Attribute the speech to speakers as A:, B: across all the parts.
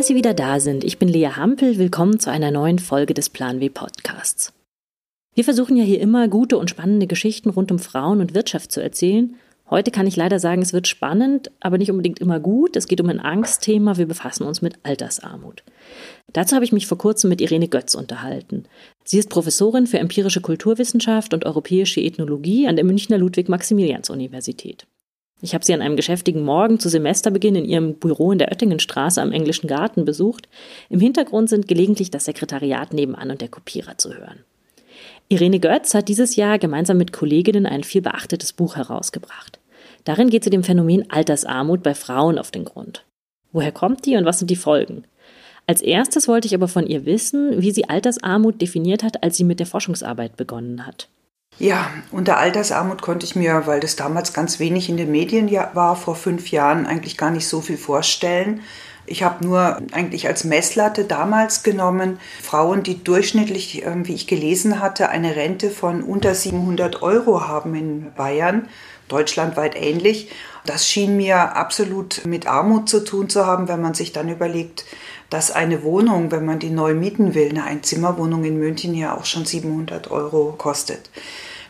A: Dass Sie wieder da sind. Ich bin Lea Hampel. Willkommen zu einer neuen Folge des Plan W Podcasts. Wir versuchen ja hier immer gute und spannende Geschichten rund um Frauen und Wirtschaft zu erzählen. Heute kann ich leider sagen, es wird spannend, aber nicht unbedingt immer gut. Es geht um ein Angstthema. Wir befassen uns mit Altersarmut. Dazu habe ich mich vor kurzem mit Irene Götz unterhalten. Sie ist Professorin für empirische Kulturwissenschaft und europäische Ethnologie an der Münchner Ludwig-Maximilians-Universität. Ich habe sie an einem geschäftigen Morgen zu Semesterbeginn in ihrem Büro in der Oettingenstraße am Englischen Garten besucht. Im Hintergrund sind gelegentlich das Sekretariat nebenan und der Kopierer zu hören. Irene Götz hat dieses Jahr gemeinsam mit Kolleginnen ein viel beachtetes Buch herausgebracht. Darin geht sie dem Phänomen Altersarmut bei Frauen auf den Grund. Woher kommt die und was sind die Folgen? Als erstes wollte ich aber von ihr wissen, wie sie Altersarmut definiert hat, als sie mit der Forschungsarbeit begonnen hat.
B: Ja, unter Altersarmut konnte ich mir, weil das damals ganz wenig in den Medien war, vor fünf Jahren eigentlich gar nicht so viel vorstellen. Ich habe nur eigentlich als Messlatte damals genommen, Frauen, die durchschnittlich, ähm, wie ich gelesen hatte, eine Rente von unter 700 Euro haben in Bayern, deutschlandweit ähnlich. Das schien mir absolut mit Armut zu tun zu haben, wenn man sich dann überlegt, dass eine Wohnung, wenn man die neu mieten will, eine Einzimmerwohnung in München ja auch schon 700 Euro kostet.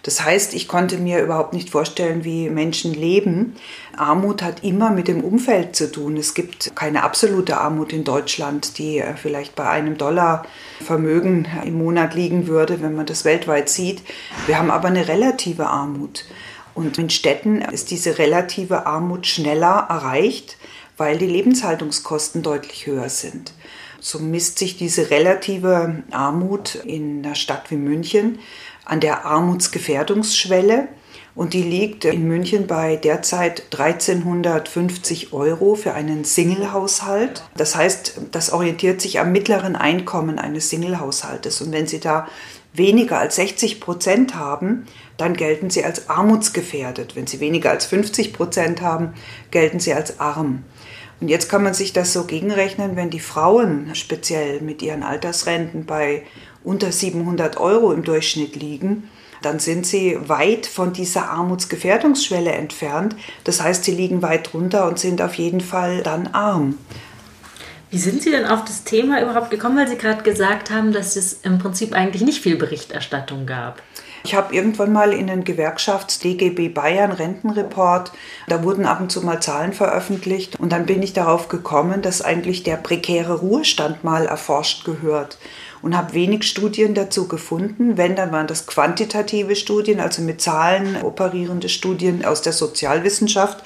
B: Das heißt, ich konnte mir überhaupt nicht vorstellen, wie Menschen leben. Armut hat immer mit dem Umfeld zu tun. Es gibt keine absolute Armut in Deutschland, die äh, vielleicht bei einem Dollar Vermögen im Monat liegen würde, wenn man das weltweit sieht. Wir haben aber eine relative Armut. Und in Städten ist diese relative Armut schneller erreicht, weil die Lebenshaltungskosten deutlich höher sind. So misst sich diese relative Armut in einer Stadt wie München an der Armutsgefährdungsschwelle und die liegt in München bei derzeit 1350 Euro für einen Single-Haushalt. Das heißt, das orientiert sich am mittleren Einkommen eines Single-Haushaltes. Und wenn Sie da weniger als 60 Prozent haben, dann gelten Sie als armutsgefährdet. Wenn Sie weniger als 50 Prozent haben, gelten Sie als arm. Und jetzt kann man sich das so gegenrechnen, wenn die Frauen speziell mit ihren Altersrenten bei unter 700 Euro im Durchschnitt liegen, dann sind sie weit von dieser Armutsgefährdungsschwelle entfernt. Das heißt, sie liegen weit drunter und sind auf jeden Fall dann arm.
A: Wie sind Sie denn auf das Thema überhaupt gekommen, weil Sie gerade gesagt haben, dass es im Prinzip eigentlich nicht viel Berichterstattung gab?
B: Ich habe irgendwann mal in den Gewerkschafts-DGB Bayern Rentenreport, da wurden ab und zu mal Zahlen veröffentlicht und dann bin ich darauf gekommen, dass eigentlich der prekäre Ruhestand mal erforscht gehört und habe wenig Studien dazu gefunden. Wenn, dann waren das quantitative Studien, also mit Zahlen operierende Studien aus der Sozialwissenschaft.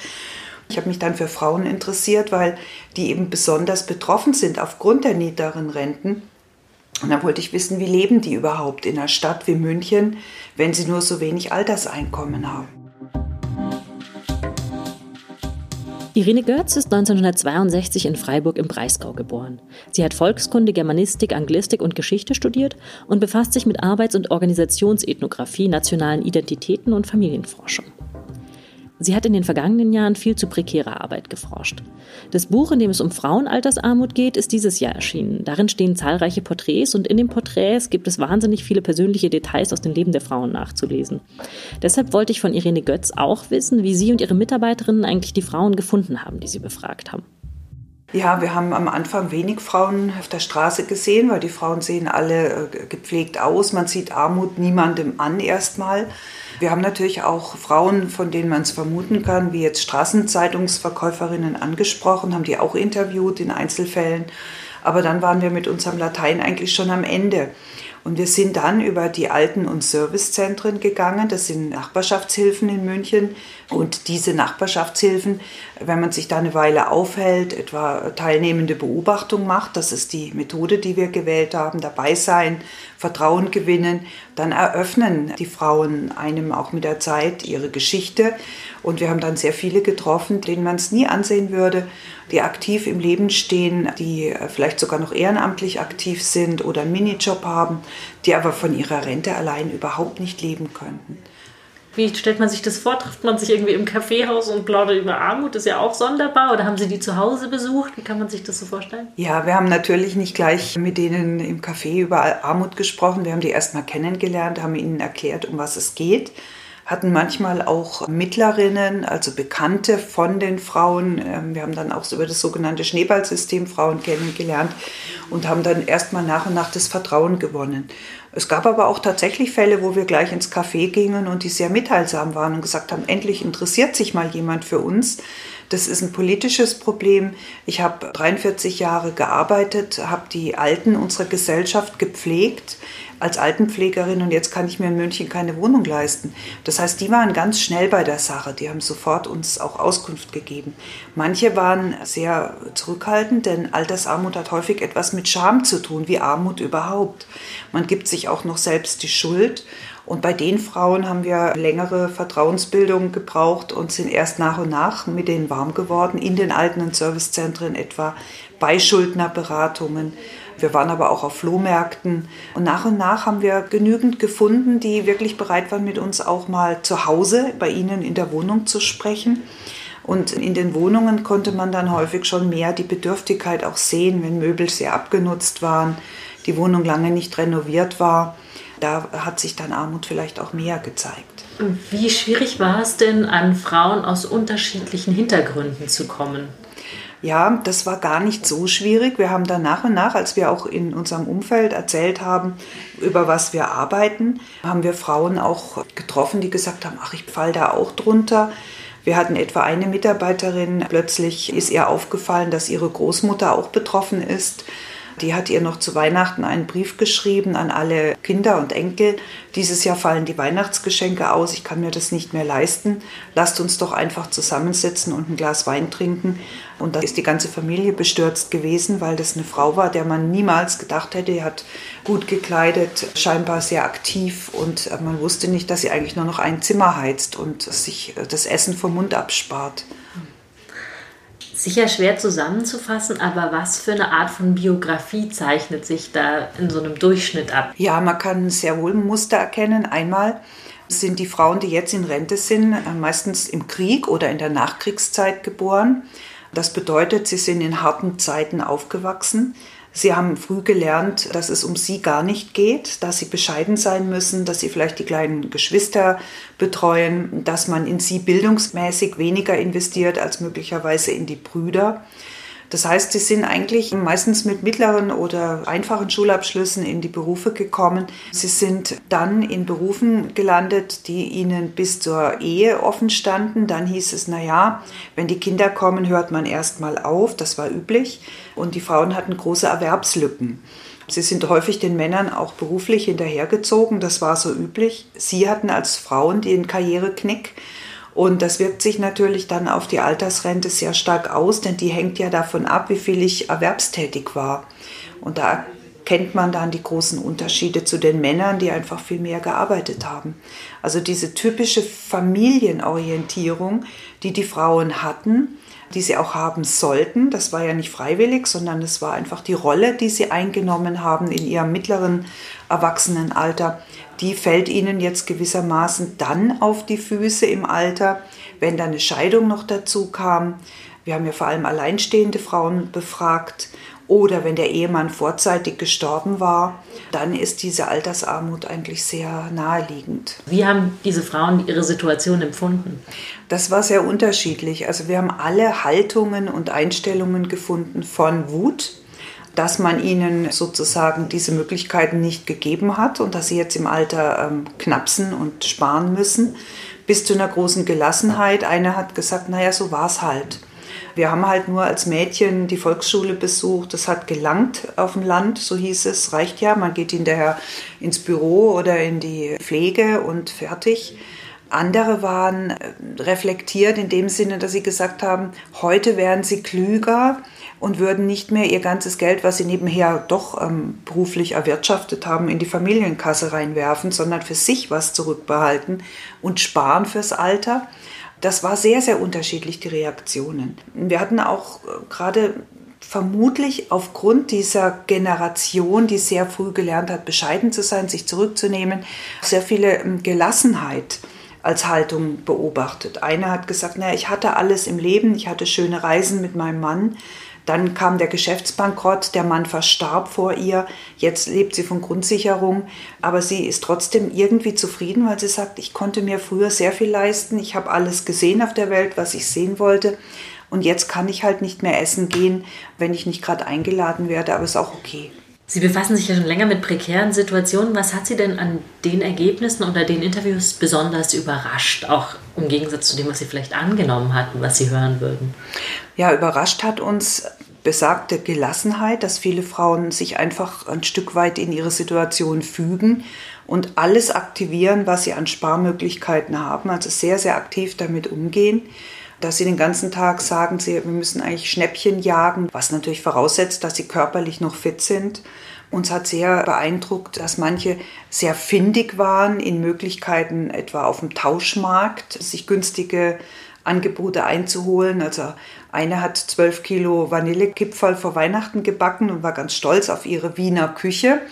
B: Ich habe mich dann für Frauen interessiert, weil die eben besonders betroffen sind aufgrund der niederen Renten. Und dann wollte ich wissen, wie leben die überhaupt in einer Stadt wie München, wenn sie nur so wenig Alterseinkommen haben.
A: Irene Götz ist 1962 in Freiburg im Breisgau geboren. Sie hat Volkskunde, Germanistik, Anglistik und Geschichte studiert und befasst sich mit Arbeits- und Organisationsethnographie, nationalen Identitäten und Familienforschung. Sie hat in den vergangenen Jahren viel zu prekärer Arbeit geforscht. Das Buch, in dem es um Frauenaltersarmut geht, ist dieses Jahr erschienen. Darin stehen zahlreiche Porträts und in den Porträts gibt es wahnsinnig viele persönliche Details aus dem Leben der Frauen nachzulesen. Deshalb wollte ich von Irene Götz auch wissen, wie sie und ihre Mitarbeiterinnen eigentlich die Frauen gefunden haben, die sie befragt haben.
B: Ja, wir haben am Anfang wenig Frauen auf der Straße gesehen, weil die Frauen sehen alle äh, gepflegt aus. Man sieht Armut niemandem an erstmal. Wir haben natürlich auch Frauen, von denen man es vermuten kann, wie jetzt Straßenzeitungsverkäuferinnen angesprochen, haben die auch interviewt in Einzelfällen. Aber dann waren wir mit unserem Latein eigentlich schon am Ende. Und wir sind dann über die Alten- und Servicezentren gegangen. Das sind Nachbarschaftshilfen in München. Und diese Nachbarschaftshilfen, wenn man sich da eine Weile aufhält, etwa teilnehmende Beobachtung macht, das ist die Methode, die wir gewählt haben, dabei sein, Vertrauen gewinnen, dann eröffnen die Frauen einem auch mit der Zeit ihre Geschichte. Und wir haben dann sehr viele getroffen, denen man es nie ansehen würde, die aktiv im Leben stehen, die äh, vielleicht sogar noch ehrenamtlich aktiv sind oder einen Minijob haben, die aber von ihrer Rente allein überhaupt nicht leben könnten.
A: Wie stellt man sich das vor? Trifft man sich irgendwie im Kaffeehaus und plaudert über Armut? Das ist ja auch sonderbar. Oder haben Sie die zu Hause besucht? Wie kann man sich das so vorstellen?
B: Ja, wir haben natürlich nicht gleich mit denen im Café über Armut gesprochen. Wir haben die erst mal kennengelernt, haben ihnen erklärt, um was es geht hatten manchmal auch Mittlerinnen, also Bekannte von den Frauen. Ähm, wir haben dann auch über das sogenannte Schneeballsystem Frauen kennengelernt und haben dann erstmal nach und nach das Vertrauen gewonnen. Es gab aber auch tatsächlich Fälle, wo wir gleich ins Café gingen und die sehr mitteilsam waren und gesagt haben, endlich interessiert sich mal jemand für uns. Das ist ein politisches Problem. Ich habe 43 Jahre gearbeitet, habe die Alten unserer Gesellschaft gepflegt als Altenpflegerin und jetzt kann ich mir in München keine Wohnung leisten. Das heißt, die waren ganz schnell bei der Sache. Die haben sofort uns auch Auskunft gegeben. Manche waren sehr zurückhaltend, denn Altersarmut hat häufig etwas mit Scham zu tun, wie Armut überhaupt. Man gibt sich auch noch selbst die Schuld. Und bei den Frauen haben wir längere Vertrauensbildung gebraucht und sind erst nach und nach mit denen warm geworden, in den Alten- Servicezentren etwa, bei Schuldnerberatungen. Wir waren aber auch auf Flohmärkten. Und nach und nach haben wir genügend gefunden, die wirklich bereit waren, mit uns auch mal zu Hause bei ihnen in der Wohnung zu sprechen. Und in den Wohnungen konnte man dann häufig schon mehr die Bedürftigkeit auch sehen, wenn Möbel sehr abgenutzt waren, die Wohnung lange nicht renoviert war. Da hat sich dann Armut vielleicht auch mehr gezeigt.
A: Wie schwierig war es denn, an Frauen aus unterschiedlichen Hintergründen zu kommen?
B: Ja, das war gar nicht so schwierig. Wir haben dann nach und nach, als wir auch in unserem Umfeld erzählt haben, über was wir arbeiten, haben wir Frauen auch getroffen, die gesagt haben, ach, ich fall da auch drunter. Wir hatten etwa eine Mitarbeiterin, plötzlich ist ihr aufgefallen, dass ihre Großmutter auch betroffen ist. Die hat ihr noch zu Weihnachten einen Brief geschrieben an alle Kinder und Enkel. Dieses Jahr fallen die Weihnachtsgeschenke aus, ich kann mir das nicht mehr leisten. Lasst uns doch einfach zusammensitzen und ein Glas Wein trinken. Und da ist die ganze Familie bestürzt gewesen, weil das eine Frau war, der man niemals gedacht hätte. Die hat gut gekleidet, scheinbar sehr aktiv und man wusste nicht, dass sie eigentlich nur noch ein Zimmer heizt und sich das Essen vom Mund abspart.
A: Sicher schwer zusammenzufassen, aber was für eine Art von Biografie zeichnet sich da in so einem Durchschnitt ab?
B: Ja, man kann sehr wohl Muster erkennen. Einmal sind die Frauen, die jetzt in Rente sind, meistens im Krieg oder in der Nachkriegszeit geboren. Das bedeutet, sie sind in harten Zeiten aufgewachsen. Sie haben früh gelernt, dass es um sie gar nicht geht, dass sie bescheiden sein müssen, dass sie vielleicht die kleinen Geschwister betreuen, dass man in sie bildungsmäßig weniger investiert als möglicherweise in die Brüder. Das heißt, sie sind eigentlich meistens mit mittleren oder einfachen Schulabschlüssen in die Berufe gekommen. Sie sind dann in Berufen gelandet, die ihnen bis zur Ehe offen standen. Dann hieß es, na ja, wenn die Kinder kommen, hört man erst mal auf. Das war üblich. Und die Frauen hatten große Erwerbslücken. Sie sind häufig den Männern auch beruflich hinterhergezogen, das war so üblich. Sie hatten als Frauen den Karriereknick und das wirkt sich natürlich dann auf die Altersrente sehr stark aus, denn die hängt ja davon ab, wie viel ich erwerbstätig war. Und da kennt man dann die großen Unterschiede zu den Männern, die einfach viel mehr gearbeitet haben. Also diese typische Familienorientierung, die die Frauen hatten, die sie auch haben sollten, das war ja nicht freiwillig, sondern es war einfach die Rolle, die sie eingenommen haben in ihrem mittleren Erwachsenenalter, die fällt ihnen jetzt gewissermaßen dann auf die Füße im Alter, wenn dann eine Scheidung noch dazu kam. Wir haben ja vor allem alleinstehende Frauen befragt oder wenn der Ehemann vorzeitig gestorben war, dann ist diese Altersarmut eigentlich sehr naheliegend.
A: Wie haben diese Frauen ihre Situation empfunden?
B: Das war sehr unterschiedlich. Also wir haben alle Haltungen und Einstellungen gefunden von Wut dass man ihnen sozusagen diese Möglichkeiten nicht gegeben hat und dass sie jetzt im Alter ähm, knapsen und sparen müssen, bis zu einer großen Gelassenheit. Eine hat gesagt, naja, so war es halt. Wir haben halt nur als Mädchen die Volksschule besucht. Das hat gelangt auf dem Land, so hieß es. Reicht ja, man geht hinterher ins Büro oder in die Pflege und fertig. Andere waren äh, reflektiert in dem Sinne, dass sie gesagt haben, heute wären sie klüger, und würden nicht mehr ihr ganzes Geld, was sie nebenher doch ähm, beruflich erwirtschaftet haben, in die Familienkasse reinwerfen, sondern für sich was zurückbehalten und sparen fürs Alter. Das war sehr, sehr unterschiedlich, die Reaktionen. Wir hatten auch äh, gerade vermutlich aufgrund dieser Generation, die sehr früh gelernt hat, bescheiden zu sein, sich zurückzunehmen, sehr viele ähm, Gelassenheit als Haltung beobachtet. Eine hat gesagt, naja, ich hatte alles im Leben, ich hatte schöne Reisen mit meinem Mann, Dann kam der Geschäftsbankrott, der Mann verstarb vor ihr. Jetzt lebt sie von Grundsicherung, aber sie ist trotzdem irgendwie zufrieden, weil sie sagt, ich konnte mir früher sehr viel leisten. Ich habe alles gesehen auf der Welt, was ich sehen wollte. Und jetzt kann ich halt nicht mehr essen gehen, wenn ich nicht gerade eingeladen werde, aber ist auch okay.
A: Sie befassen sich ja schon länger mit prekären Situationen. Was hat Sie denn an den Ergebnissen oder den Interviews besonders überrascht, auch im Gegensatz zu dem, was Sie vielleicht angenommen hatten, was Sie hören würden?
B: Ja, überrascht hat uns besagte Gelassenheit, dass viele Frauen sich einfach ein Stück weit in ihre Situation fügen und alles aktivieren, was sie an Sparmöglichkeiten haben, also sehr, sehr aktiv damit umgehen dass sie den ganzen Tag sagen, sie, wir müssen eigentlich Schnäppchen jagen, was natürlich voraussetzt, dass sie körperlich noch fit sind. Uns hat sehr beeindruckt, dass manche sehr findig waren in Möglichkeiten, etwa auf dem Tauschmarkt, sich günstige Angebote einzuholen. Also eine hat zwölf Kilo Vanillekipferl vor Weihnachten gebacken und war ganz stolz auf ihre Wiener Küche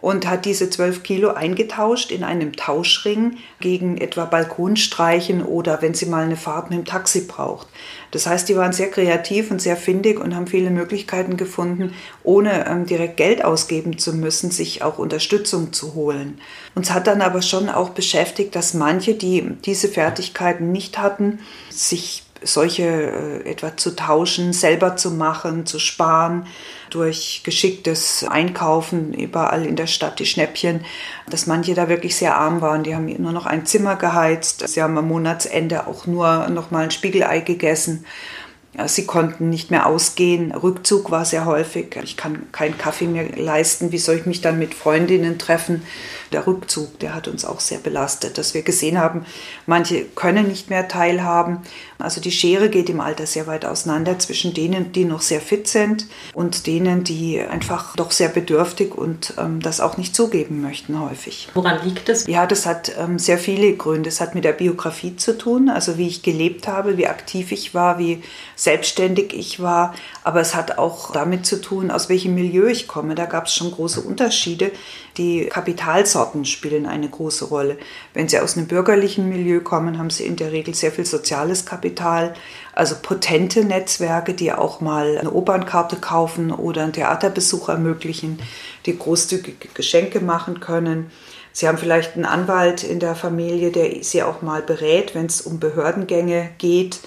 B: und hat diese 12 Kilo eingetauscht in einem Tauschring gegen etwa Balkonstreichen oder wenn sie mal eine Fahrt mit dem Taxi braucht. Das heißt, die waren sehr kreativ und sehr findig und haben viele Möglichkeiten gefunden, ohne ähm, direkt Geld ausgeben zu müssen, sich auch Unterstützung zu holen. Uns hat dann aber schon auch beschäftigt, dass manche, die diese Fertigkeiten nicht hatten, sich solche äh, etwa zu tauschen, selber zu machen, zu sparen, durch geschicktes Einkaufen überall in der Stadt die Schnäppchen, dass manche da wirklich sehr arm waren. Die haben nur noch ein Zimmer geheizt. Sie haben am Monatsende auch nur noch mal ein Spiegelei gegessen. Sie konnten nicht mehr ausgehen. Rückzug war sehr häufig. Ich kann keinen Kaffee mehr leisten. Wie soll ich mich dann mit Freundinnen treffen? Der Rückzug, der hat uns auch sehr belastet, dass wir gesehen haben, manche können nicht mehr teilhaben. Also die Schere geht im Alter sehr weit auseinander zwischen denen, die noch sehr fit sind und denen, die einfach doch sehr bedürftig und ähm, das auch nicht zugeben möchten häufig.
A: Woran liegt das?
B: Ja, das hat ähm, sehr viele Gründe. Es hat mit der Biografie zu tun, also wie ich gelebt habe, wie aktiv ich war, wie selbstständig ich war. Aber es hat auch damit zu tun, aus welchem Milieu ich komme. Da gab es schon große Unterschiede. Die Kapitalsorten spielen eine große Rolle. Wenn Sie aus einem bürgerlichen Milieu kommen, haben Sie in der Regel sehr viel soziales Kapital, also potente Netzwerke, die auch mal eine Opernkarte kaufen oder einen Theaterbesuch ermöglichen, die großzügige Geschenke machen können. Sie haben vielleicht einen Anwalt in der Familie, der Sie auch mal berät, wenn es um Behördengänge geht.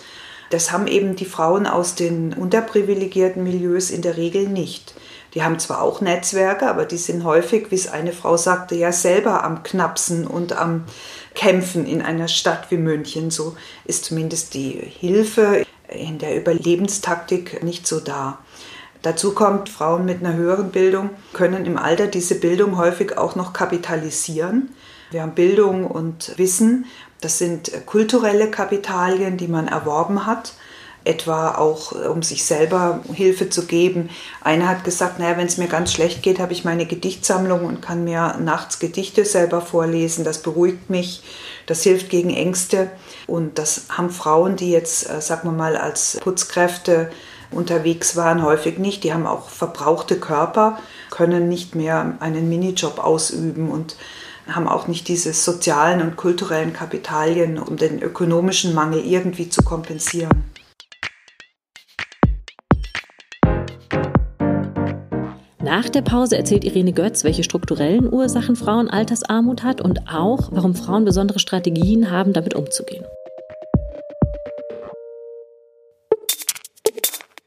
B: Das haben eben die Frauen aus den unterprivilegierten Milieus in der Regel nicht. Die haben zwar auch Netzwerke, aber die sind häufig, wie es eine Frau sagte, ja selber am Knapsen und am Kämpfen in einer Stadt wie München. So ist zumindest die Hilfe in der Überlebenstaktik nicht so da. Dazu kommt, Frauen mit einer höheren Bildung können im Alter diese Bildung häufig auch noch kapitalisieren. Wir haben Bildung und Wissen, das sind kulturelle Kapitalien, die man erworben hat etwa auch um sich selber Hilfe zu geben. Einer hat gesagt, naja, wenn es mir ganz schlecht geht, habe ich meine Gedichtsammlung und kann mir nachts Gedichte selber vorlesen. Das beruhigt mich, das hilft gegen Ängste. Und das haben Frauen, die jetzt, äh, sagen wir mal, als Putzkräfte unterwegs waren, häufig nicht. Die haben auch verbrauchte Körper, können nicht mehr einen Minijob ausüben und haben auch nicht diese sozialen und kulturellen Kapitalien, um den ökonomischen Mangel irgendwie zu kompensieren.
A: Nach der Pause erzählt Irene Götz, welche strukturellen Ursachen Frauenaltersarmut hat und auch, warum Frauen besondere Strategien haben, damit umzugehen.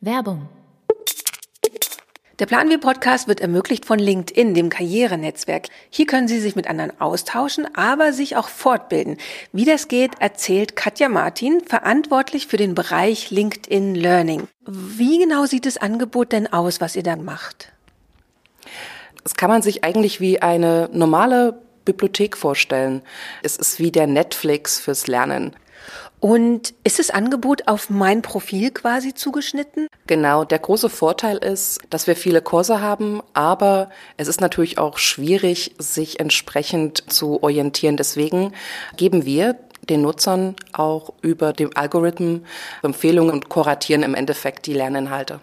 C: Werbung der Plan wir Podcast wird ermöglicht von LinkedIn, dem Karrierenetzwerk. Hier können Sie sich mit anderen austauschen, aber sich auch fortbilden. Wie das geht, erzählt Katja Martin, verantwortlich für den Bereich LinkedIn Learning. Wie genau sieht das Angebot denn aus, was ihr dann macht?
D: Das kann man sich eigentlich wie eine normale Bibliothek vorstellen. Es ist wie der Netflix fürs Lernen.
C: Und ist das Angebot auf mein Profil quasi zugeschnitten?
D: Genau, der große Vorteil ist, dass wir viele Kurse haben, aber es ist natürlich auch schwierig, sich entsprechend zu orientieren. Deswegen geben wir den Nutzern auch über den Algorithmen Empfehlungen und kuratieren im Endeffekt die Lerninhalte.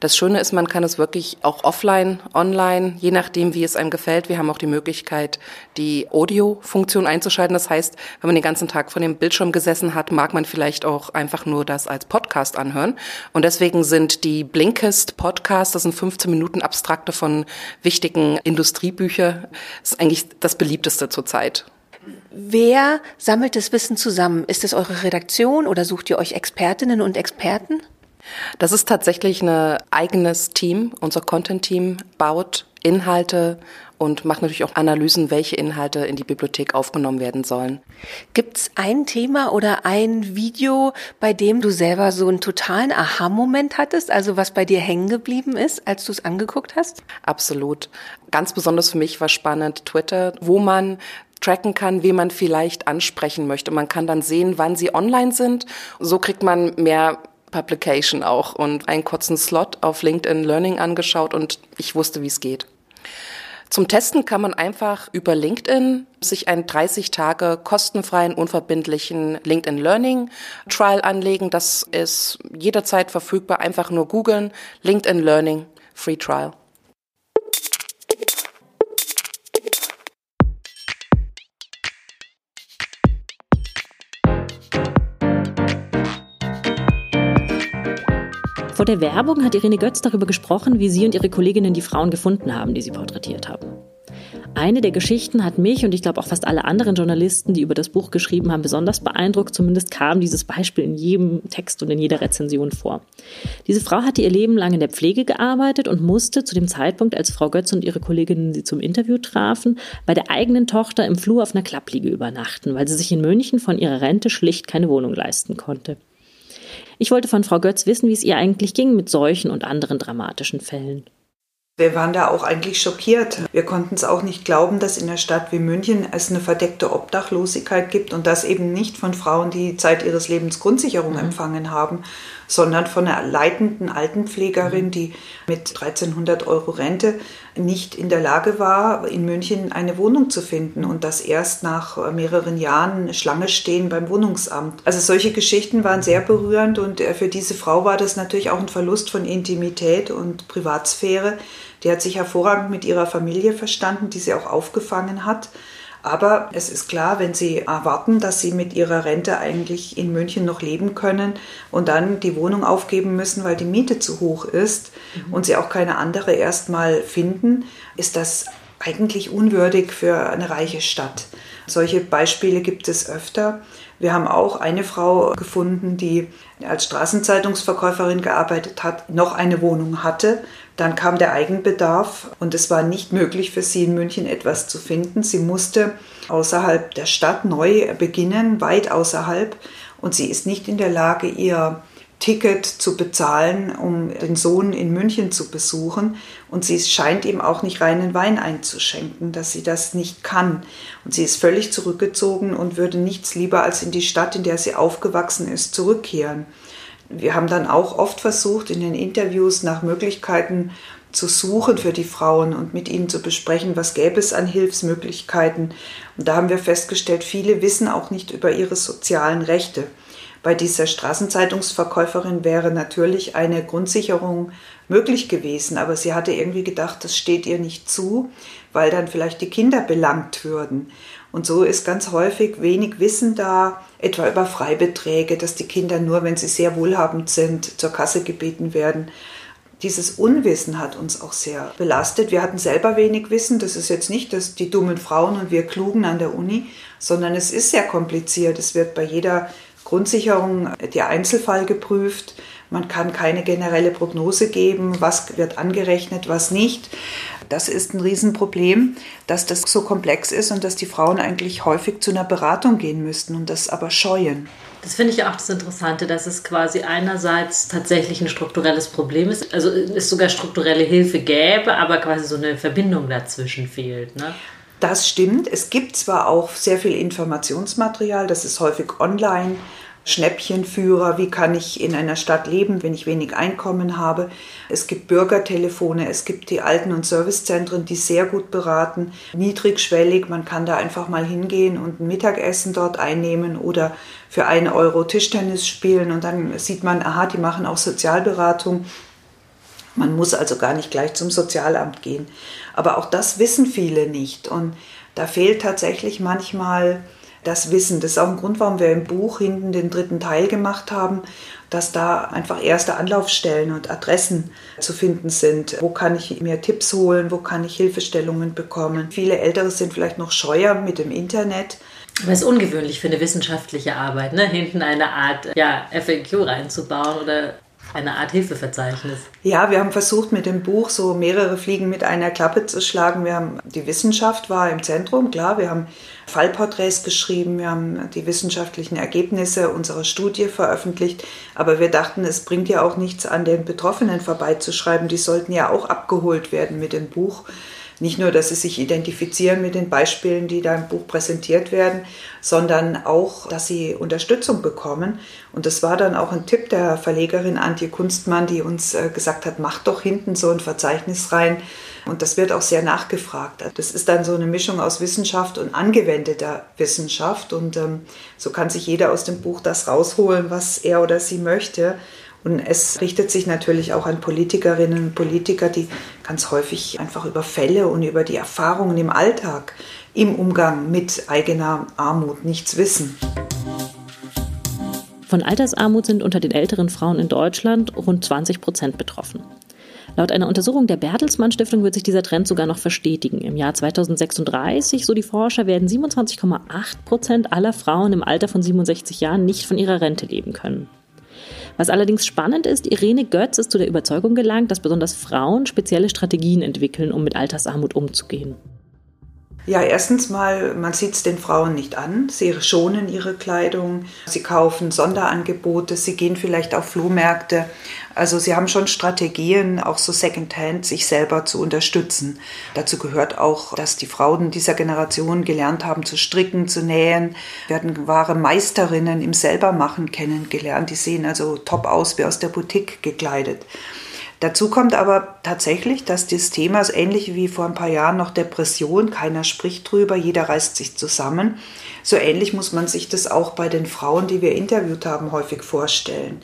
D: Das Schöne ist, man kann es wirklich auch offline, online, je nachdem, wie es einem gefällt. Wir haben auch die Möglichkeit, die Audio-Funktion einzuschalten. Das heißt, wenn man den ganzen Tag vor dem Bildschirm gesessen hat, mag man vielleicht auch einfach nur das als Podcast anhören. Und deswegen sind die Blinkist Podcasts, das sind 15 Minuten Abstrakte von wichtigen Industriebüchern, ist eigentlich das beliebteste zurzeit.
C: Wer sammelt das Wissen zusammen? Ist es eure Redaktion oder sucht ihr euch Expertinnen und Experten?
D: Das ist tatsächlich ein eigenes Team. Unser Content-Team baut Inhalte und macht natürlich auch Analysen, welche Inhalte in die Bibliothek aufgenommen werden sollen.
C: Gibt es ein Thema oder ein Video, bei dem du selber so einen totalen Aha-Moment hattest, also was bei dir hängen geblieben ist, als du es angeguckt hast?
D: Absolut. Ganz besonders für mich war spannend Twitter, wo man tracken kann, wie man vielleicht ansprechen möchte. Man kann dann sehen, wann sie online sind. So kriegt man mehr Publication auch und einen kurzen Slot auf LinkedIn Learning angeschaut und ich wusste, wie es geht. Zum Testen kann man einfach über LinkedIn sich einen 30 Tage kostenfreien, unverbindlichen LinkedIn Learning Trial anlegen. Das ist jederzeit verfügbar. Einfach nur googeln, LinkedIn Learning Free Trial.
A: Vor der Werbung hat Irene Götz darüber gesprochen, wie sie und ihre Kolleginnen die Frauen gefunden haben, die sie porträtiert haben. Eine der Geschichten hat mich und ich glaube auch fast alle anderen Journalisten, die über das Buch geschrieben haben, besonders beeindruckt. Zumindest kam dieses Beispiel in jedem Text und in jeder Rezension vor. Diese Frau hatte ihr Leben lang in der Pflege gearbeitet und musste zu dem Zeitpunkt, als Frau Götz und ihre Kolleginnen sie zum Interview trafen, bei der eigenen Tochter im Flur auf einer Klappliege übernachten, weil sie sich in München von ihrer Rente schlicht keine Wohnung leisten konnte. Ich wollte von Frau Götz wissen, wie es ihr eigentlich ging mit solchen und anderen dramatischen Fällen.
B: Wir waren da auch eigentlich schockiert. Wir konnten es auch nicht glauben, dass in einer Stadt wie München es eine verdeckte Obdachlosigkeit gibt und das eben nicht von Frauen, die Zeit ihres Lebens Grundsicherung mhm. empfangen haben, sondern von einer leitenden Altenpflegerin, mhm. die mit 1300 Euro Rente nicht in der Lage war, in München eine Wohnung zu finden und das erst nach mehreren Jahren Schlange stehen beim Wohnungsamt. Also solche Geschichten waren sehr berührend und äh, für diese Frau war das natürlich auch ein Verlust von Intimität und Privatsphäre. Die hat sich hervorragend mit ihrer Familie verstanden, die sie auch aufgefangen hat. Aber es ist klar, wenn Sie erwarten, dass Sie mit Ihrer Rente eigentlich in München noch leben können und dann die Wohnung aufgeben müssen, weil die Miete zu hoch ist mhm. und Sie auch keine andere erstmal finden, ist das eigentlich unwürdig für eine reiche Stadt. Solche Beispiele gibt es öfter. Wir haben auch eine Frau gefunden, die als Straßenzeitungsverkäuferin gearbeitet hat, noch eine Wohnung hatte. Dann kam der Eigenbedarf und es war nicht möglich für sie in München etwas zu finden. Sie musste außerhalb der Stadt neu beginnen, weit außerhalb. Und sie ist nicht in der Lage, ihr Ticket zu bezahlen, um den Sohn in München zu besuchen. Und sie scheint ihm auch nicht reinen Wein einzuschenken, dass sie das nicht kann. Und sie ist völlig zurückgezogen und würde nichts lieber als in die Stadt, in der sie aufgewachsen ist, zurückkehren. Wir haben dann auch oft versucht, in den Interviews nach Möglichkeiten zu suchen für die Frauen und mit ihnen zu besprechen, was gäbe es an Hilfsmöglichkeiten. Und da haben wir festgestellt, viele wissen auch nicht über ihre sozialen Rechte. Bei dieser Straßenzeitungsverkäuferin wäre natürlich eine Grundsicherung möglich gewesen, aber sie hatte irgendwie gedacht, das steht ihr nicht zu, weil dann vielleicht die Kinder belangt würden. Und so ist ganz häufig wenig Wissen da, etwa über Freibeträge, dass die Kinder nur, wenn sie sehr wohlhabend sind, zur Kasse gebeten werden. Dieses Unwissen hat uns auch sehr belastet. Wir hatten selber wenig Wissen. Das ist jetzt nicht dass die dummen Frauen und wir Klugen an der Uni, sondern es ist sehr kompliziert. Es wird bei jeder Grundsicherung der Einzelfall geprüft. Man kann keine generelle Prognose geben, was wird angerechnet, was nicht. Das ist ein Riesenproblem, dass das so komplex ist und dass die Frauen eigentlich häufig zu einer Beratung gehen müssten und das aber scheuen.
A: Das finde ich ja auch das Interessante, dass es quasi einerseits tatsächlich ein strukturelles Problem ist, also es sogar strukturelle Hilfe gäbe, aber quasi so eine Verbindung dazwischen fehlt. Ne?
B: Das stimmt. Es gibt zwar auch sehr viel Informationsmaterial, das ist häufig online Schnäppchenführer, wie kann ich in einer Stadt leben, wenn ich wenig Einkommen habe. Es gibt Bürgertelefone, es gibt die Alten- und Servicezentren, die sehr gut beraten, niedrigschwellig, man kann da einfach mal hingehen und ein Mittagessen dort einnehmen oder für einen Euro Tischtennis spielen und dann sieht man, aha, die machen auch Sozialberatung. Man muss also gar nicht gleich zum Sozialamt gehen. Aber auch das wissen viele nicht und da fehlt tatsächlich manchmal das Wissen. Das ist auch ein Grund, warum wir im Buch hinten den dritten Teil gemacht haben, dass da einfach erste Anlaufstellen und Adressen zu finden sind. Wo kann ich mir Tipps holen? Wo kann ich Hilfestellungen bekommen? Viele Ältere sind vielleicht noch scheuer mit dem Internet.
A: Aber es ist ungewöhnlich für eine wissenschaftliche Arbeit, ne? hinten eine Art ja, FAQ reinzubauen oder eine Art Hilfeverzeichnis.
B: Ja, wir haben versucht, mit dem Buch so mehrere Fliegen mit einer Klappe zu schlagen. Wir haben, die Wissenschaft war im Zentrum, klar. Wir haben Fallporträts geschrieben, wir haben die wissenschaftlichen Ergebnisse unserer Studie veröffentlicht. Aber wir dachten, es bringt ja auch nichts an den Betroffenen vorbeizuschreiben. Die sollten ja auch abgeholt werden mit dem Buch. Nicht nur, dass sie sich identifizieren mit den Beispielen, die da im Buch präsentiert werden, sondern auch, dass sie Unterstützung bekommen. Und das war dann auch ein Tipp der Verlegerin Antje Kunstmann, die uns äh, gesagt hat, macht doch hinten so ein Verzeichnis rein. Und das wird auch sehr nachgefragt. Das ist dann so eine Mischung aus Wissenschaft und angewendeter Wissenschaft. Und ähm, so kann sich jeder aus dem Buch das rausholen, was er oder sie möchte. Und es richtet sich natürlich auch an Politikerinnen und Politiker, die ganz häufig einfach über Fälle und über die Erfahrungen im Alltag, im Umgang mit eigener Armut nichts wissen.
A: Von Altersarmut sind unter den älteren Frauen in Deutschland rund 20 Prozent betroffen. Laut einer Untersuchung der Bertelsmann Stiftung wird sich dieser Trend sogar noch verstetigen. Im Jahr 2036, so die Forscher, werden 27,8 Prozent aller Frauen im Alter von 67 Jahren nicht von ihrer Rente leben können. Was allerdings spannend ist, Irene Götz ist zu der Überzeugung gelangt, dass besonders Frauen spezielle Strategien entwickeln, um mit Altersarmut umzugehen.
B: Ja, erstens mal, man sieht es den Frauen nicht an. Sie schonen ihre Kleidung, sie kaufen Sonderangebote, sie gehen vielleicht auf Flohmärkte. Also sie haben schon Strategien, auch so Secondhand, sich selber zu unterstützen. Dazu gehört auch, dass die Frauen dieser Generation gelernt haben zu stricken, zu nähen, werden wahre Meisterinnen im Selbermachen kennengelernt. Die sehen also top aus, wie aus der Boutique gekleidet. Dazu kommt aber tatsächlich, dass das Thema ist ähnlich wie vor ein paar Jahren noch Depression, keiner spricht drüber, jeder reißt sich zusammen. So ähnlich muss man sich das auch bei den Frauen, die wir interviewt haben, häufig vorstellen.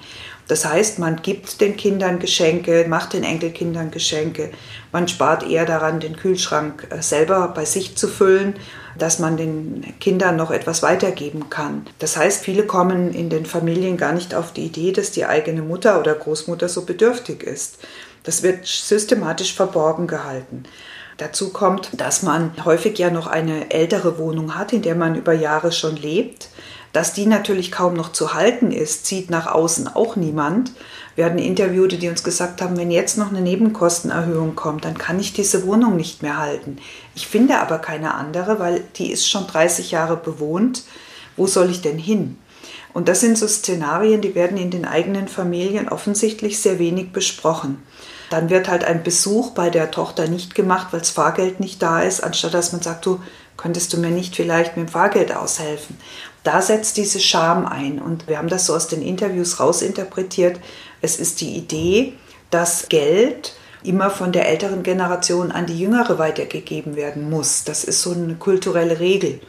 B: Das heißt, man gibt den Kindern Geschenke, macht den Enkelkindern Geschenke, man spart eher daran, den Kühlschrank äh, selber bei sich zu füllen, dass man den Kindern noch etwas weitergeben kann. Das heißt, viele kommen in den Familien gar nicht auf die Idee, dass die eigene Mutter oder Großmutter so bedürftig ist. Das wird systematisch verborgen gehalten. Dazu kommt, dass man häufig ja noch eine ältere Wohnung hat, in der man über Jahre schon lebt dass die natürlich kaum noch zu halten ist, zieht nach außen auch niemand. Wir hatten Interviewte, die uns gesagt haben, wenn jetzt noch eine Nebenkostenerhöhung kommt, dann kann ich diese Wohnung nicht mehr halten. Ich finde aber keine andere, weil die ist schon 30 Jahre bewohnt. Wo soll ich denn hin? Und das sind so Szenarien, die werden in den eigenen Familien offensichtlich sehr wenig besprochen. Dann wird halt ein Besuch bei der Tochter nicht gemacht, weil das Fahrgeld nicht da ist, anstatt dass man sagt, du könntest du mir nicht vielleicht mit dem Fahrgeld aushelfen da setzt diese Scham ein. Und wir haben das so aus den Interviews rausinterpretiert. Es ist die Idee, dass Geld immer von der älteren Generation an die jüngere weitergegeben werden muss. Das ist so eine kulturelle Regel,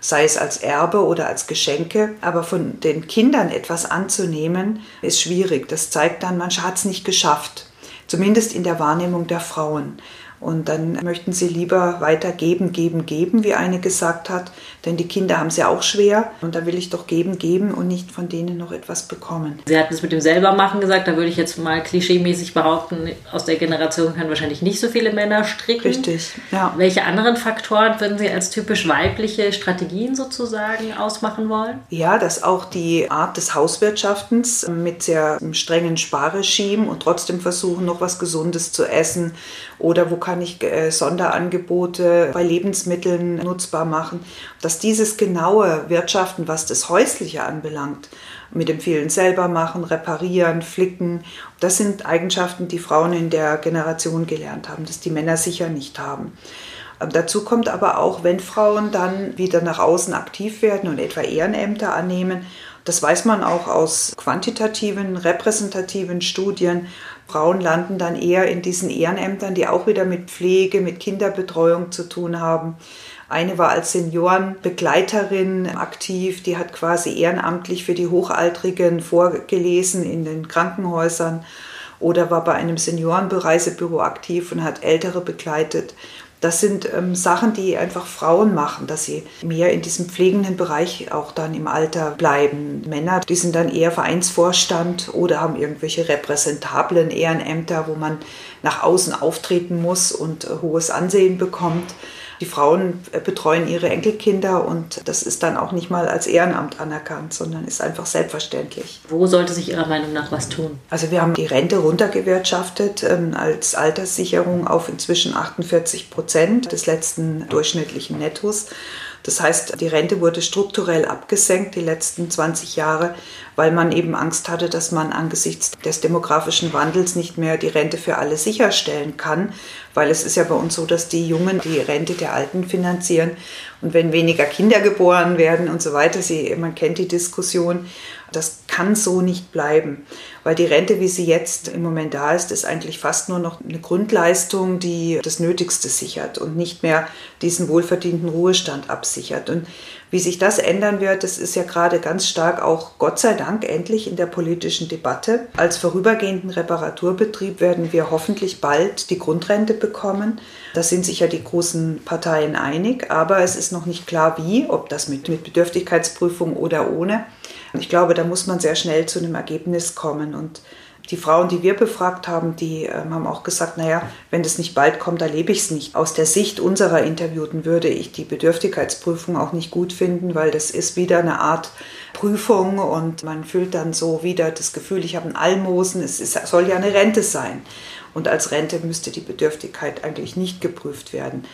B: sei es als Erbe oder als Geschenke. Aber von den Kindern etwas anzunehmen, ist schwierig. Das zeigt dann, man hat es nicht geschafft, zumindest in der Wahrnehmung der Frauen. Und dann möchten sie lieber weiter geben, geben, geben, wie eine gesagt hat. Denn die Kinder haben es ja auch schwer. Und da will ich doch geben, geben und nicht von denen noch etwas bekommen.
A: Sie hatten es mit dem Selbermachen gesagt. Da würde ich jetzt mal klischeemäßig behaupten, aus der Generation können wahrscheinlich nicht so viele Männer stricken.
B: Richtig, ja.
A: Welche anderen Faktoren würden Sie als typisch weibliche Strategien sozusagen ausmachen wollen?
B: Ja, dass auch die Art des Hauswirtschaftens mit sehr strengen Sparregime und trotzdem versuchen, noch was Gesundes zu essen. Oder wo kann ich äh, Sonderangebote bei Lebensmitteln nutzbar machen, dass dieses genaue Wirtschaften, was das Häusliche anbelangt, mit dem vielen selber machen, reparieren, flicken, das sind Eigenschaften, die Frauen in der Generation gelernt haben, das die Männer sicher nicht haben. Ähm, dazu kommt aber auch, wenn Frauen dann wieder nach außen aktiv werden und etwa Ehrenämter annehmen, Das weiß man auch aus quantitativen, repräsentativen Studien. Frauen landen dann eher in diesen Ehrenämtern, die auch wieder mit Pflege, mit Kinderbetreuung zu tun haben. Eine war als Seniorenbegleiterin aktiv, die hat quasi ehrenamtlich für die Hochaltrigen vorgelesen in den Krankenhäusern oder war bei einem Seniorenbereisebüro aktiv und hat Ältere begleitet. Das sind ähm, Sachen, die einfach Frauen machen, dass sie mehr in diesem pflegenden Bereich auch dann im Alter bleiben. Männer, die sind dann eher Vereinsvorstand oder haben irgendwelche repräsentablen Ehrenämter, wo man nach außen auftreten muss und äh, hohes Ansehen bekommt. Die Frauen äh, betreuen ihre Enkelkinder und das ist dann auch nicht mal als Ehrenamt anerkannt, sondern ist einfach selbstverständlich.
A: Wo sollte sich Ihrer Meinung nach was tun?
B: Also wir haben die Rente runtergewirtschaftet ähm, als Alterssicherung auf inzwischen 48 Prozent des letzten durchschnittlichen Nettos. Das heißt, die Rente wurde strukturell abgesenkt die letzten 20 Jahre, weil man eben Angst hatte, dass man angesichts des demografischen Wandels nicht mehr die Rente für alle sicherstellen kann, weil es ist ja bei uns so, dass die Jungen die Rente der Alten finanzieren und wenn weniger Kinder geboren werden und so weiter, sie, man kennt die Diskussion, das kann so nicht bleiben, weil die Rente, wie sie jetzt im Moment da ist, ist eigentlich fast nur noch eine Grundleistung, die das Nötigste sichert und nicht mehr diesen wohlverdienten Ruhestand absichert. Und wie sich das ändern wird, das ist ja gerade ganz stark auch Gott sei Dank endlich in der politischen Debatte. Als vorübergehenden Reparaturbetrieb werden wir hoffentlich bald die Grundrente bekommen. Da sind sich ja die großen Parteien einig, aber es ist noch nicht klar, wie, ob das mit, mit Bedürftigkeitsprüfung oder ohne. Ich glaube, da muss man sehr schnell zu einem Ergebnis kommen. Und die Frauen, die wir befragt haben, die ähm, haben auch gesagt, naja, wenn das nicht bald kommt, erlebe ich es nicht. Aus der Sicht unserer Interviewten würde ich die Bedürftigkeitsprüfung auch nicht gut finden, weil das ist wieder eine Art Prüfung und man fühlt dann so wieder das Gefühl, ich habe ein Almosen, es ist, soll ja eine Rente sein. Und als Rente müsste die Bedürftigkeit eigentlich nicht geprüft werden.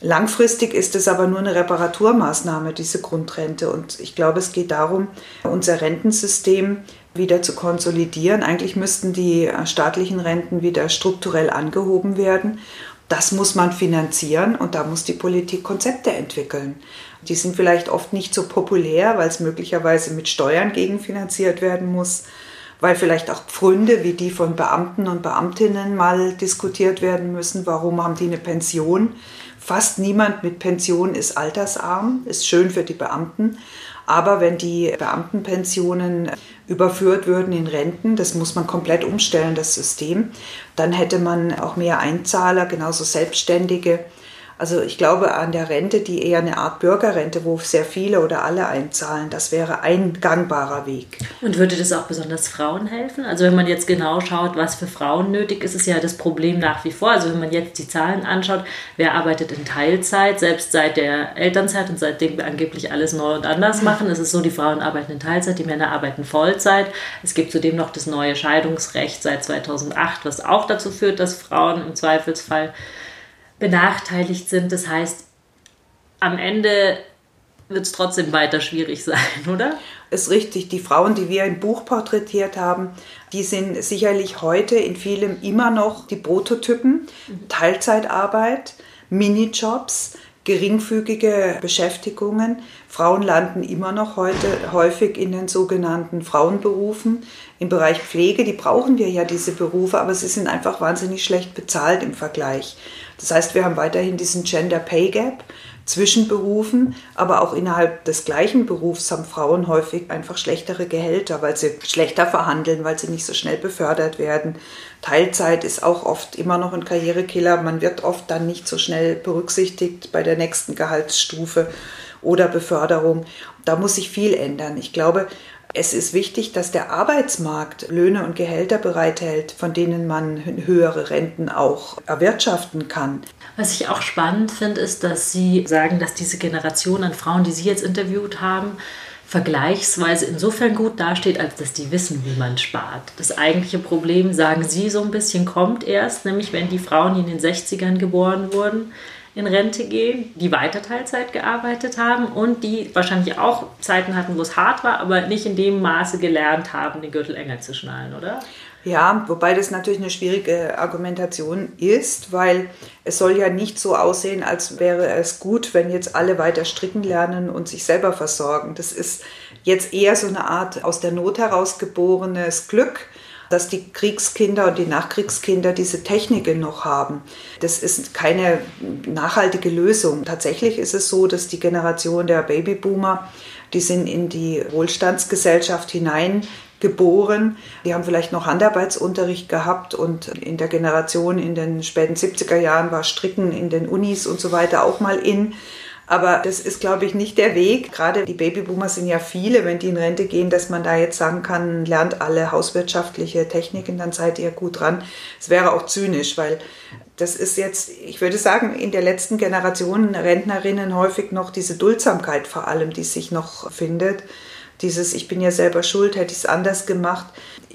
B: Langfristig ist es aber nur eine Reparaturmaßnahme, diese Grundrente. Und ich glaube, es geht darum, unser Rentensystem wieder zu konsolidieren. Eigentlich müssten die staatlichen Renten wieder strukturell angehoben werden. Das muss man finanzieren und da muss die Politik Konzepte entwickeln. Die sind vielleicht oft nicht so populär, weil es möglicherweise mit Steuern gegenfinanziert werden muss, weil vielleicht auch Pfründe wie die von Beamten und Beamtinnen mal diskutiert werden müssen. Warum haben die eine Pension? Fast niemand mit Pension ist altersarm, ist schön für die Beamten. Aber wenn die Beamtenpensionen überführt würden in Renten, das muss man komplett umstellen, das System, dann hätte man auch mehr Einzahler, genauso Selbstständige also ich glaube an der Rente, die eher eine Art Bürgerrente, wo sehr viele oder alle einzahlen, das wäre ein gangbarer Weg.
A: Und würde das auch besonders Frauen helfen? Also wenn man jetzt genau schaut, was für Frauen nötig ist, ist ja das Problem nach wie vor. Also wenn man jetzt die Zahlen anschaut, wer arbeitet in Teilzeit, selbst seit der Elternzeit und seitdem wir angeblich alles neu und anders machen, ist es so, die Frauen arbeiten in Teilzeit, die Männer arbeiten Vollzeit. Es gibt zudem noch das neue Scheidungsrecht seit 2008, was auch dazu führt, dass Frauen im Zweifelsfall benachteiligt sind. Das heißt, am Ende wird es trotzdem weiter schwierig sein, oder?
B: Ist richtig. Die Frauen, die wir im Buch porträtiert haben, die sind sicherlich heute in vielem immer noch die Prototypen. Mhm. Teilzeitarbeit, Minijobs, geringfügige Beschäftigungen. Frauen landen immer noch heute häufig in den sogenannten Frauenberufen. Im Bereich Pflege, die brauchen wir ja diese Berufe, aber sie sind einfach wahnsinnig schlecht bezahlt im Vergleich. Das heißt, wir haben weiterhin diesen Gender Pay Gap zwischen Berufen, aber auch innerhalb des gleichen Berufs haben Frauen häufig einfach schlechtere Gehälter, weil sie schlechter verhandeln, weil sie nicht so schnell befördert werden. Teilzeit ist auch oft immer noch ein Karrierekiller. Man wird oft dann nicht so schnell berücksichtigt bei der nächsten Gehaltsstufe oder Beförderung. Da muss sich viel ändern. Ich glaube, es ist wichtig, dass der Arbeitsmarkt Löhne und Gehälter bereithält, von denen man höhere Renten auch erwirtschaften kann.
A: Was ich auch spannend finde, ist, dass Sie sagen, dass diese Generation an Frauen, die Sie jetzt interviewt haben, vergleichsweise insofern gut dasteht, als dass die wissen, wie man spart. Das eigentliche Problem, sagen Sie so ein bisschen, kommt erst, nämlich wenn die Frauen, die in den 60ern geboren wurden, in Rente gehen, die weiter Teilzeit gearbeitet haben und die wahrscheinlich auch Zeiten hatten, wo es hart war, aber nicht in dem Maße gelernt haben, den Gürtel enger zu schnallen, oder?
B: Ja, wobei das natürlich eine schwierige Argumentation ist, weil es soll ja nicht so aussehen, als wäre es gut, wenn jetzt alle weiter stricken lernen und sich selber versorgen. Das ist jetzt eher so eine Art aus der Not heraus geborenes Glück dass die Kriegskinder und die Nachkriegskinder diese Techniken noch haben. Das ist keine nachhaltige Lösung. Tatsächlich ist es so, dass die Generation der Babyboomer, die sind in die Wohlstandsgesellschaft hineingeboren. Die haben vielleicht noch Handarbeitsunterricht gehabt und in der Generation in den späten 70er Jahren war Stricken in den Unis und so weiter auch mal in. Aber das ist, glaube ich, nicht der Weg. Gerade die Babyboomer sind ja viele, wenn die in Rente gehen, dass man da jetzt sagen kann, lernt alle hauswirtschaftliche Techniken, dann seid ihr gut dran. Es wäre auch zynisch, weil das ist jetzt, ich würde sagen, in der letzten Generation Rentnerinnen häufig noch diese Duldsamkeit vor allem, die sich noch findet. Dieses, ich bin ja selber schuld, hätte ich es anders gemacht.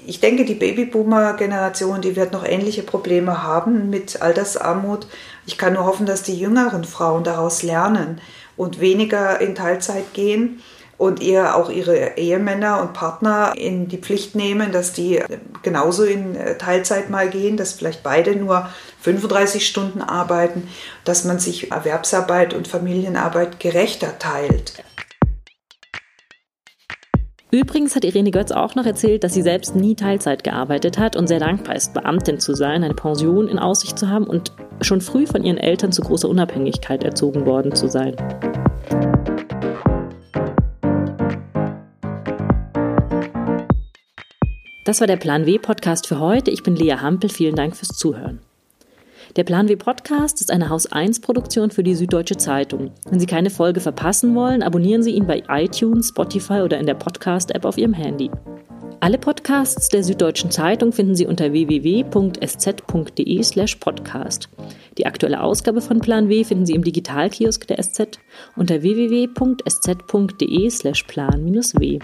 B: Ich denke, die Babyboomer-Generation, die wird noch ähnliche Probleme haben mit Altersarmut. Ich kann nur hoffen, dass die jüngeren Frauen daraus lernen und weniger in Teilzeit gehen und ihr auch ihre Ehemänner und Partner in die Pflicht nehmen, dass die genauso in äh, Teilzeit mal gehen, dass vielleicht beide nur 35 Stunden arbeiten, dass man sich Erwerbsarbeit und Familienarbeit gerechter teilt.
A: Übrigens hat Irene Götz auch noch erzählt, dass sie selbst nie Teilzeit gearbeitet hat und sehr dankbar ist, Beamtin zu sein, eine Pension in Aussicht zu haben und schon früh von ihren Eltern zu großer Unabhängigkeit erzogen worden zu sein. Das war der Plan W Podcast für heute. Ich bin Lea Hampel. Vielen Dank fürs Zuhören. Der Plan W Podcast ist eine Haus 1 Produktion für die Süddeutsche Zeitung. Wenn Sie keine Folge verpassen wollen, abonnieren Sie ihn bei iTunes, Spotify oder in der Podcast App auf Ihrem Handy. Alle Podcasts der Süddeutschen Zeitung finden Sie unter www.sz.de/podcast. Die aktuelle Ausgabe von Plan W finden Sie im Digitalkiosk der SZ unter www.sz.de/plan-w.